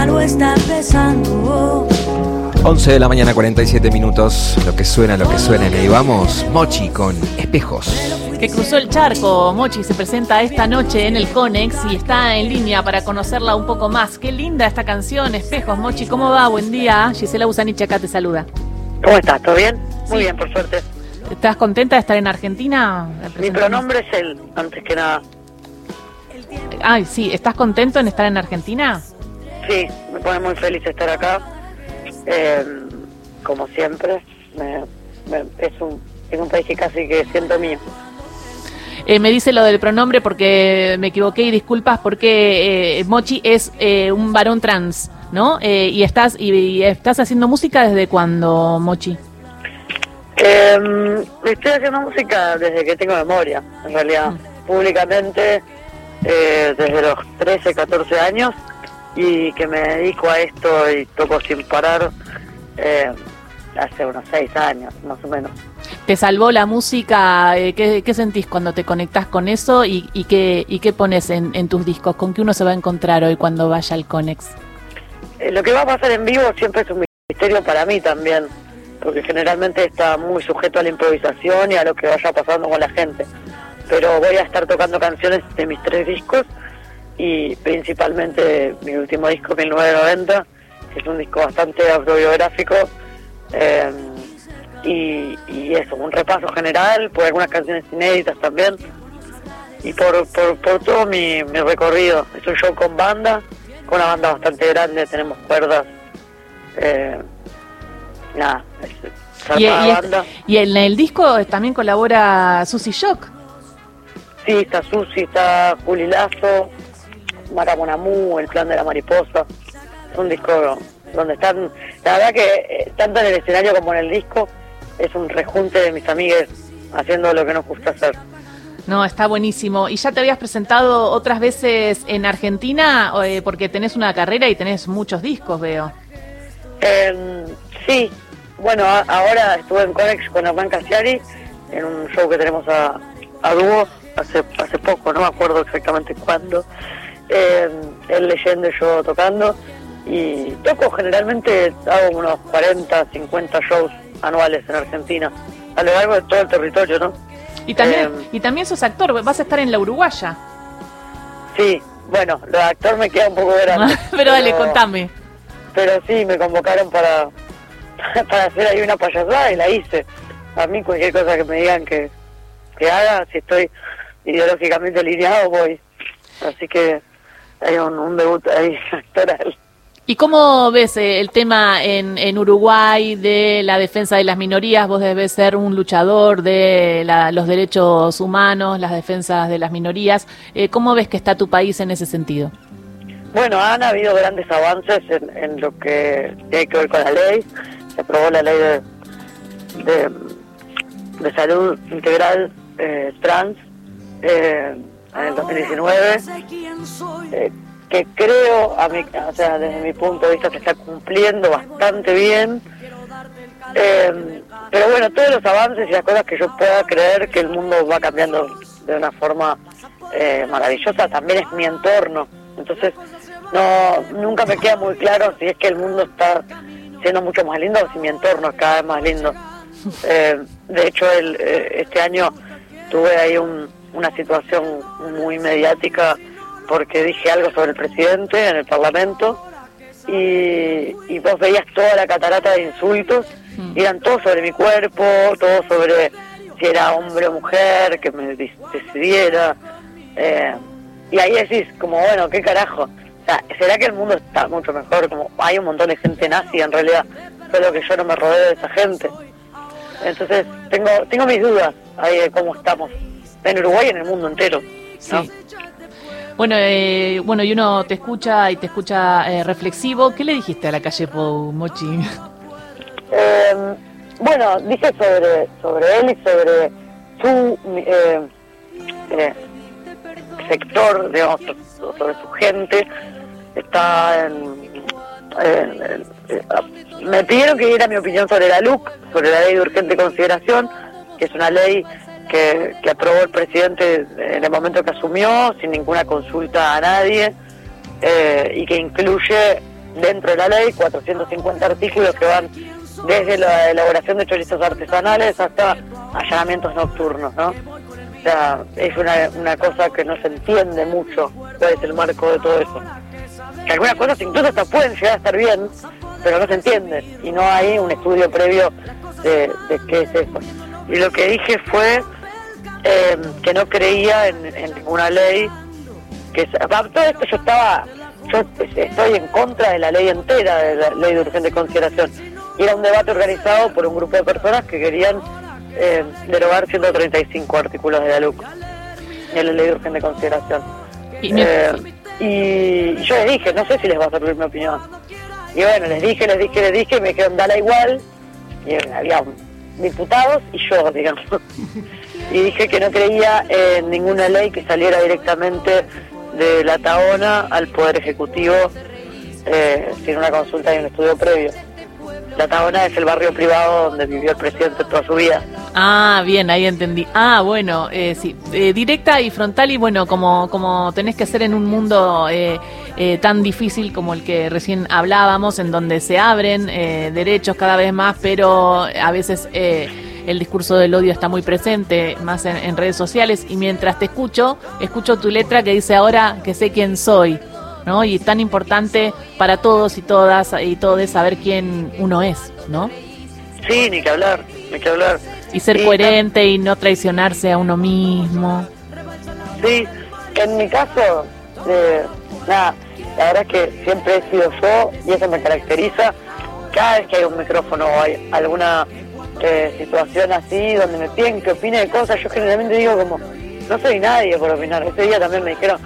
algo está pesando. 11 de la mañana, 47 minutos. Lo que suena, lo que suena. Y ahí vamos, Mochi con espejos. que cruzó el charco. Mochi se presenta esta noche en el Conex y está en línea para conocerla un poco más. Qué linda esta canción, Espejos. Mochi, ¿cómo va? Buen día. Gisela Busanich acá te saluda. ¿Cómo estás? ¿Todo bien? Muy Sí. bien, por suerte. ¿Estás contenta de estar en Argentina? Mi pronombre es él, antes que nada. Ay, sí. ¿Estás contento en estar en Argentina? Sí, me pone muy feliz estar acá. Eh, como siempre, me- me- es, un, es un país que casi que siento mío. Eh, me dice lo del pronombre porque me equivoqué y disculpas porque eh, Mochi es eh, un varón trans, ¿no? Eh, y estás y, y estás haciendo música desde cuando, Mochi. Eh, estoy haciendo música desde que tengo memoria, en realidad. Públicamente, eh, desde los 13, 14 años. Y que me dedico a esto y toco sin parar eh, hace unos 6 años, más o menos. ¿Te salvó la música? Eh, ¿qué, qué sentís cuando te conectás con eso y, y qué, y qué pones en, en tus discos? ¿Con qué uno se va a encontrar hoy cuando vaya al Conex? Eh, lo que va a pasar en vivo siempre es un misterio para mí también, porque generalmente está muy sujeto a la improvisación y a lo que vaya pasando con la gente. Pero voy a estar tocando canciones de mis tres discos y principalmente mi último disco, 1990, que es un disco bastante autobiográfico. eh, y, y eso, un repaso general, por algunas canciones inéditas también. Y por, por, por todo mi, mi recorrido. Es un show con banda, con una banda bastante grande, tenemos cuerdas. Eh, nada, es y- banda. y en el disco también colabora Susy Shock. Sí, está Susi, está Juli Lazo, Mara Monamú, El Plan de la Mariposa. Es un disco donde están, la verdad que eh, tanto en el escenario como en el disco, es un rejunte de mis amigues haciendo lo que nos gusta hacer. No, está buenísimo. ¿Y ya te habías presentado otras veces en Argentina? Eh, porque tenés una carrera y tenés muchos discos, veo. Eh, sí, bueno, a- ahora estuve en Conex con Hernán Casiari en un show que tenemos a, a dúo hace, hace poco, no me acuerdo exactamente cuándo. Eh, él leyendo y yo tocando. Y toco generalmente, hago unos 40, 50 shows anuales en Argentina, a lo largo de todo el territorio, ¿no? Y también, Eh, y también sos actor, vas a estar en la Uruguaya. Sí, bueno, lo de actor me queda un poco grande. pero dale, contame. pero sí me convocaron para para hacer ahí una payasada y la hice a mí cualquier cosa que me digan que, que haga si estoy ideológicamente alineado voy así que hay un, un debut ahí actoral ¿Y cómo ves eh, el tema en, en Uruguay de la defensa de las minorías? Vos debes ser un luchador de la- los derechos humanos, las defensas de las minorías. Eh, ¿Cómo ves que está tu país en ese sentido? bueno han habido grandes avances en, en lo que tiene que ver con la ley se aprobó la ley de de, de salud integral eh, trans eh, el 2019 eh, que creo, a mi, o sea, desde mi punto de vista, se está cumpliendo bastante bien. Eh, pero bueno, todos los avances y las cosas que yo pueda creer que el mundo va cambiando de una forma eh, maravillosa, también es mi entorno. Entonces, no nunca me queda muy claro si es que el mundo está siendo mucho más lindo o si mi entorno es cada vez más lindo. Eh, de hecho, el, eh, este año tuve ahí un- una situación muy mediática porque dije algo sobre el presidente en el Parlamento y, y vos veías toda la catarata de insultos y eran todos sobre mi cuerpo, todos sobre si era hombre o mujer, que me decidiera. eh, y ahí decís, como bueno, qué carajo. O sea, ¿será que el mundo está mucho mejor? Como hay un montón de gente nazi en realidad, solo que yo no me rodeo de esa gente. Entonces, tengo tengo mis dudas ahí de cómo estamos en Uruguay y en el mundo entero. ¿no? Sí. Bueno, eh, bueno, y uno te escucha y te escucha eh, reflexivo. ¿Qué le dijiste a la calle Pou, Mochi? Eh, bueno, dije sobre, sobre él y sobre su eh, eh, sector, digamos, so- sobre su gente. Está en, en- en- eh, me pidieron que diera mi opinión sobre la LUC, sobre la ley de urgente consideración, que es una ley que, aprobó el presidente en el momento que asumió, sin ninguna consulta a nadie, eh, y que incluye dentro de la ley, 450 artículos que van desde la elaboración de chorizos artesanales hasta allanamientos nocturnos, ¿no? O sea, es una, una cosa que no se entiende mucho cuál es el marco de todo eso. Que algunas cosas incluso hasta pueden llegar a estar bien, pero no se entiende y no hay un estudio previo de qué es eso. Y lo que dije fue eh, que no creía en, en ninguna ley, que todo esto yo estaba, yo estoy en contra de la ley entera, de la ley de urgente consideración. Y era un debate organizado por un grupo de personas que querían eh, derogar 135 artículos de la LUC, de la ley de urgente consideración. Y Eh, y yo les dije, no sé si les va a servir mi opinión. Y bueno, les dije, les dije, les dije, y me dijeron, dale igual. Y había diputados y yo, digamos. y dije que no creía en ninguna ley que saliera directamente de la Taona al Poder Ejecutivo eh, sin una consulta y un estudio previo. La Taona es el barrio privado donde vivió el presidente toda su vida. Ah, bien, ahí entendí. Ah, bueno, eh, sí, eh, directa y frontal y bueno, como, como tenés que ser en un mundo eh, eh, tan difícil como el que recién hablábamos, en donde se abren eh, derechos cada vez más, pero a veces eh, el discurso del odio está muy presente, más en, en redes sociales, y mientras te escucho, escucho tu letra que dice ahora que sé quién soy. ¿no? Y es tan importante para todos y todas y todos saber quién uno es, ¿no? Sí, ni que hablar, ni que hablar. Y ser Sí, coherente y no traicionarse a uno mismo. Sí, en mi caso, eh, nada, la verdad es que siempre he sido yo y eso me caracteriza. Cada vez que hay un micrófono o hay alguna eh, situación así donde me piden que opine de cosas, yo generalmente digo como, no soy nadie por opinar. Ese día también me dijeron,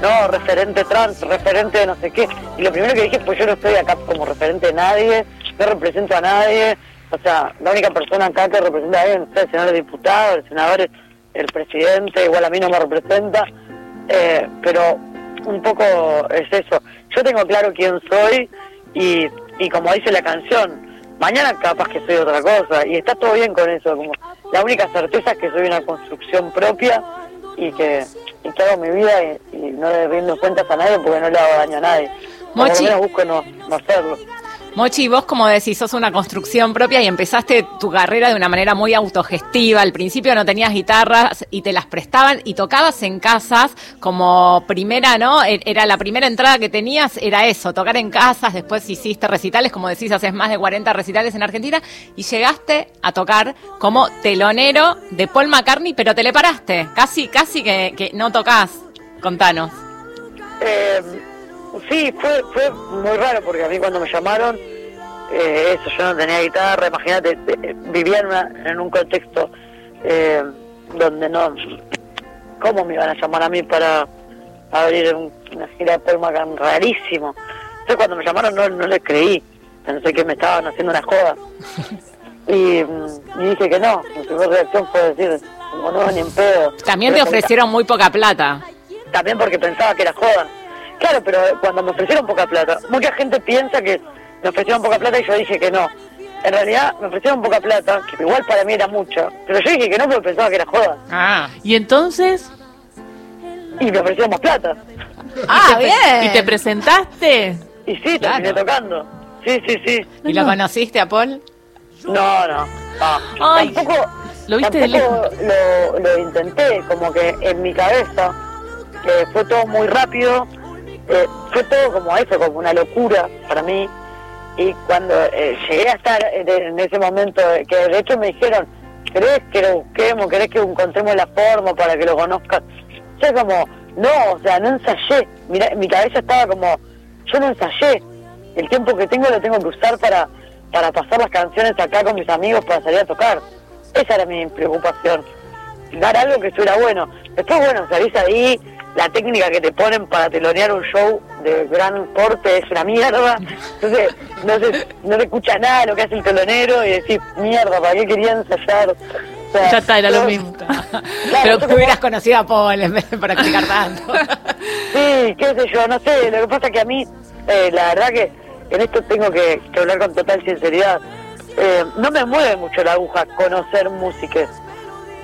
no, referente trans, referente de no sé qué. Y lo primero que dije, pues yo no estoy acá como referente de nadie, no represento a nadie. O sea, la única persona acá que representa a alguien es el senador diputado, el senador el presidente, igual a mí no me representa. Eh, pero un poco es eso. Yo tengo claro quién soy y, y como dice la canción, mañana capaz que soy otra cosa y está todo bien con eso. Como la única certeza es que soy una construcción propia y que, y que hago mi vida y, y no le rindo cuentas a nadie porque no le hago daño a nadie. O Por lo Mochi. menos busco no, no hacerlo. Mochi, vos como decís, sos una construcción propia y empezaste tu carrera de una manera muy autogestiva. Al principio no tenías guitarras y te las prestaban y tocabas en casas como primera, ¿no? E- Era la primera entrada que tenías, era eso, tocar en casas. Después hiciste recitales, como decís, haces más de 40 recitales en Argentina y llegaste a tocar como telonero de Paul McCartney, pero te le paraste. Casi, casi que, que no tocas. Contanos. Eh, sí, fue, fue muy raro porque a mí cuando me llamaron, eh, eso, yo no tenía guitarra, imagínate, eh, vivía en, una- en un contexto eh, donde no... ¿Cómo me iban a llamar a mí para abrir un- una gira de McCartney? Rarísimo. Entonces cuando me llamaron no, no les creí, pensé que me estaban haciendo una joda. Y, mm, y dije que no, mi primera reacción fue decir, como no, ni en pedo. También te ofrecieron muy poca plata. también porque pensaba que era joda. Claro, pero cuando me ofrecieron poca plata, mucha gente piensa que me ofrecieron poca plata y yo dije que no. En realidad me ofrecieron poca plata, que igual para mí era mucha, pero yo dije que no porque pensaba que era joda. Ah, Y entonces, Y me ofrecieron más plata. ah te- bien. ¿y te presentaste? Y sí, Claro. terminé tocando. Sí, sí, sí. ¿Y lo conociste a Paul? No, no. no. Ay, tampoco lo viste de tampoco lo, lo intenté, como que en mi cabeza eh, fue todo muy rápido, eh, fue todo como eso, como una locura para mí. Y cuando eh, llegué a estar en, en ese momento, eh, que de hecho me dijeron, ¿querés que lo busquemos? ¿Querés que encontremos la forma para que lo conozcas? Yo como, no, o sea, no ensayé. Mira, mi cabeza estaba como, yo no ensayé. El tiempo que tengo lo tengo que usar para, para pasar las canciones acá con mis amigos para salir a tocar. Esa era mi preocupación. Dar algo que estuviera bueno. Después, bueno, salís ahí, la técnica que te ponen para telonear un show de gran porte es una mierda. Entonces, no se, no se escucha nada de lo que hace el telonero y decís, mierda, ¿para qué quería ensayar? O sea, Ya está, era lo mismo. Claro, Pero que hubieras conocido a Paul en vez de practicar tanto. Sí, qué sé yo, no sé, lo que pasa es que a mí, eh, la verdad que en esto tengo que, que hablar con total sinceridad, eh, no me mueve mucho la aguja conocer músicas.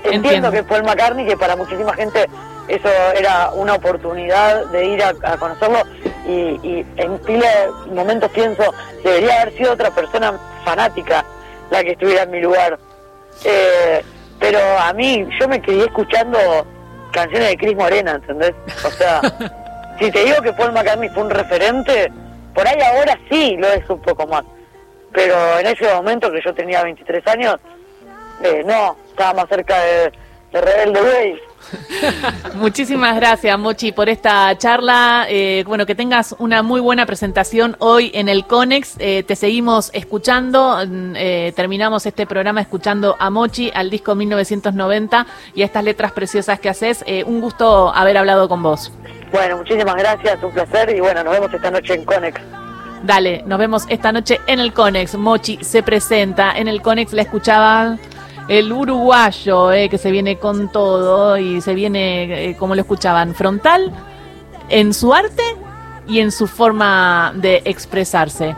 Entiendo Entiendo. que Paul McCartney, que para muchísima gente eso era una oportunidad de ir a, a conocerlo, y, y en pila de momentos pienso, debería haber sido otra persona fanática la que estuviera en mi lugar. Eh, pero a mí, yo me quedé escuchando canciones de Cris Morena, ¿entendés? O sea, si te digo que Paul McCartney fue un referente, por ahí ahora sí lo es un poco más. Pero en ese momento que yo tenía 23 años, eh, no, estaba más cerca de, de Rebelde Way. Muchísimas gracias, Mochi, por esta charla. Eh, bueno, que tengas una muy buena presentación hoy en el CONEX. Eh, te seguimos escuchando. mm, eh, terminamos este programa escuchando a Mochi, al disco 1990 y a estas letras preciosas que haces. Un gusto haber hablado con vos. Bueno, muchísimas gracias, un placer y bueno, nos vemos esta noche en Conex. Dale, nos vemos esta noche en el CONEX. Mochi se presenta. En el CONEX la escuchaban el uruguayo, eh, que se viene con todo y se viene, eh, como lo escuchaban, frontal en su arte y en su forma de expresarse.